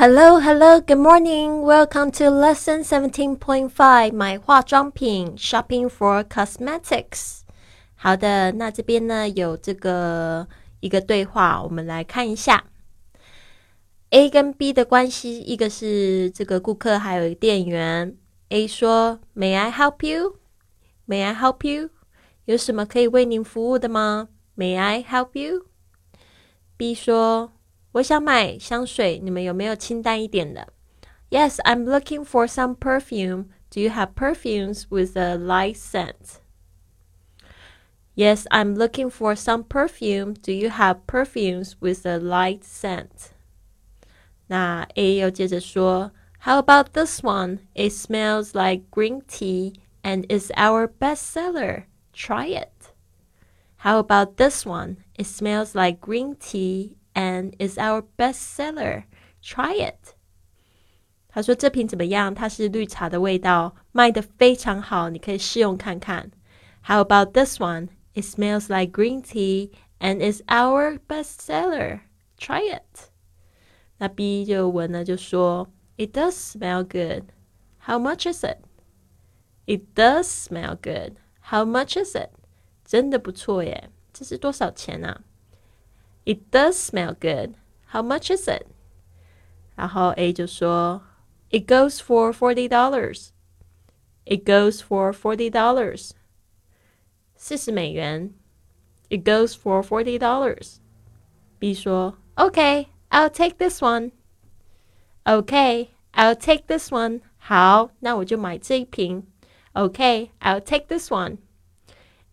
Hello, hello, good morning. Welcome to lesson seventeen point five. 买化妆品 shopping for cosmetics. 好的，那这边呢有这个一个对话，我们来看一下 A 跟 B 的关系。一个是这个顾客，还有店员。A 说：“May I help you? May I help you? 有什么可以为您服务的吗？May I help you?” B 说。 我想买香水，你们有没有清淡一点的？Yes, I'm looking for some perfume. Do you have perfumes with a light scent? Yes, I'm looking for some perfume. Do you have perfumes with a light scent? 那 A 又接着说，How about this one? It smells like green tea and is our best seller. Try it. How about this one? It smells like green tea and is our best seller. Try it. 他说这瓶怎么样？它是绿茶的味道，卖的非常好，你可以试用看看。How about this one? It smells like green tea and is our best seller. Try it. 那 B 就闻了就说，It does smell good. How much is it? It does smell good. How much is it? 真的不错耶，这是多少钱啊 ？it does smell good. How much is it? 然后 A 就说，It goes for forty dollars. It goes for forty dollars. 四十美元。It goes for forty dollars. B 说，Okay, I'll take this one. Okay, I'll take this one. 好，那我就买这一瓶。Okay, I'll take this one.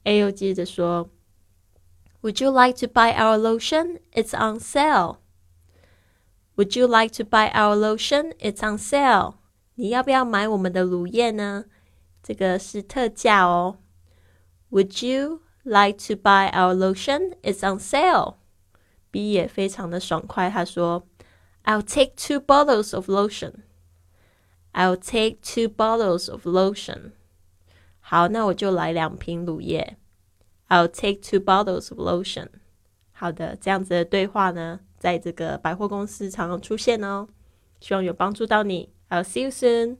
A 又接着说。 would you like to buy our lotion? It's on sale. Would you like to buy our lotion? It's on sale. 你要不要买我们的乳液呢？这个是特价哦。Would you like to buy our lotion? It's on sale. B 也非常的爽快，他说：“I'll take two bottles of lotion. I'll take two bottles of lotion. 好，那我就来两瓶乳液。” I'll take two bottles of lotion。好的，这样子的对话呢，在这个百货公司常常出现哦。希望有帮助到你。I'll see you soon.